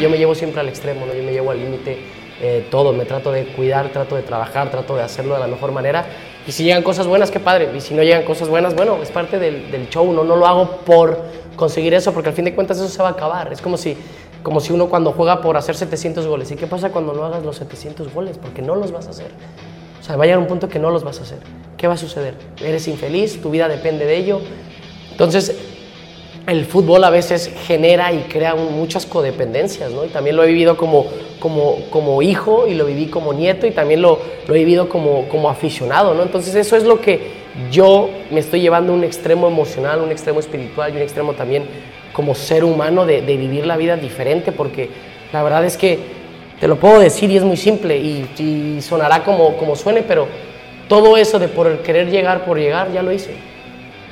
Yo me llevo siempre al extremo, ¿no? yo me llevo al límite, eh, todo, me trato de cuidar, trato de trabajar, trato de hacerlo de la mejor manera. Y si llegan cosas buenas, qué padre. Y si no llegan cosas buenas, bueno, es parte del, del show, ¿no? no lo hago por conseguir eso, porque al fin de cuentas eso se va a acabar. Es como si, como si uno cuando juega por hacer 700 goles. ¿Y qué pasa cuando no hagas los 700 goles? Porque no los vas a hacer. O sea, va a llegar un punto que no los vas a hacer. ¿Qué va a suceder? Eres infeliz, tu vida depende de ello. Entonces, el fútbol a veces genera y crea muchas codependencias, ¿no? Y también lo he vivido como, como, hijo y lo viví como nieto y también lo, lo he vivido como, como aficionado, ¿no? Entonces eso es lo que yo me estoy llevando a un extremo emocional, un extremo espiritual y un extremo también como ser humano de, de vivir la vida diferente, porque la verdad es que te lo puedo decir y es muy simple y, sonará como, como suene, pero todo eso de por querer llegar por llegar, ya lo hice.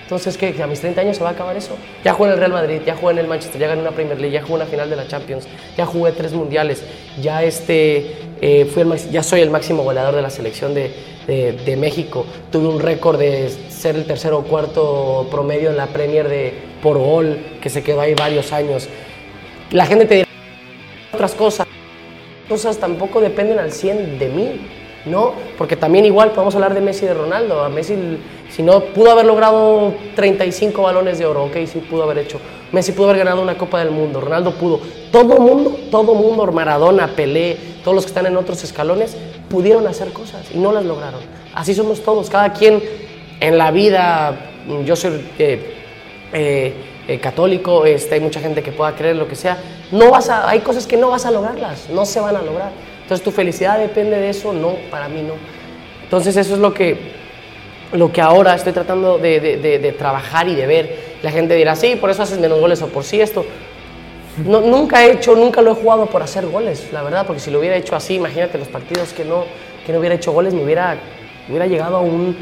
Entonces, ¿qué? ¿A mis 30 años se va a acabar eso? Ya jugué en el Real Madrid, ya jugué en el Manchester, ya gané una Premier League, ya jugué una final de la Champions, ya jugué tres mundiales, ya, este, eh, fui el ya soy el máximo goleador de la selección de, de- de México. Tuve un récord de ser el tercero o cuarto promedio en la Premier de, por gol, que se quedó ahí varios años. La gente te dirá otras cosas cosas tampoco dependen al 100 de mí, ¿no? Porque también igual podemos hablar de Messi y de Ronaldo. Messi, si no, pudo haber logrado 35 balones de oro, ok, sí pudo haber hecho. Messi pudo haber ganado una Copa del Mundo, Ronaldo pudo. Todo mundo, todo mundo, Maradona, Pelé, todos los que están en otros escalones, pudieron hacer cosas y no las lograron. Así somos todos, cada quien en la vida, yo soy... eh, eh, eh, católico, este, hay mucha gente que pueda creer lo que sea, no vas a, hay cosas que no vas a lograrlas, no se van a lograr. Entonces tu felicidad depende de eso, no, para mí no. Entonces eso es lo que, lo que ahora estoy tratando de, de- de- trabajar y de ver. La gente dirá, sí, por eso haces menos goles o por sí esto. No, nunca he hecho, nunca lo he jugado por hacer goles, la verdad, porque si lo hubiera hecho así, imagínate los partidos que no, que no hubiera hecho goles, me hubiera, hubiera llegado a un,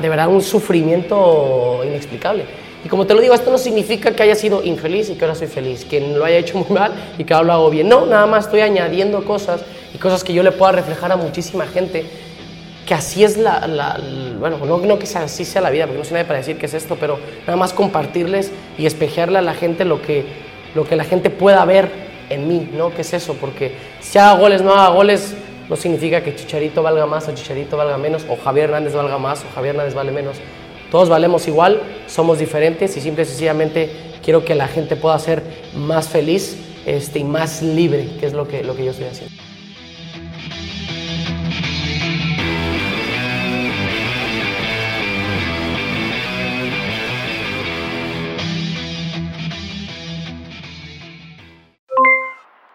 de verdad un sufrimiento inexplicable. Y como te lo digo, esto no significa que haya sido infeliz y que ahora soy feliz, que lo haya hecho muy mal y que ahora lo hago bien. No, nada más estoy añadiendo cosas y cosas que yo le pueda reflejar a muchísima gente que así es la, bueno, no, que sea, así sea la vida, porque no soy nadie para decir qué es esto, pero nada más compartirles y espejearle a la gente lo que, lo que la gente pueda ver en mí, ¿no? ¿Qué es eso? Porque si haga goles, no haga goles, no significa que Chicharito valga más o Chicharito valga menos, o Javier Hernández valga más o Javier Hernández vale menos. Todos valemos igual, somos diferentes y simple y sencillamente quiero que la gente pueda ser más feliz este, y más libre, que es lo que, lo que yo estoy haciendo.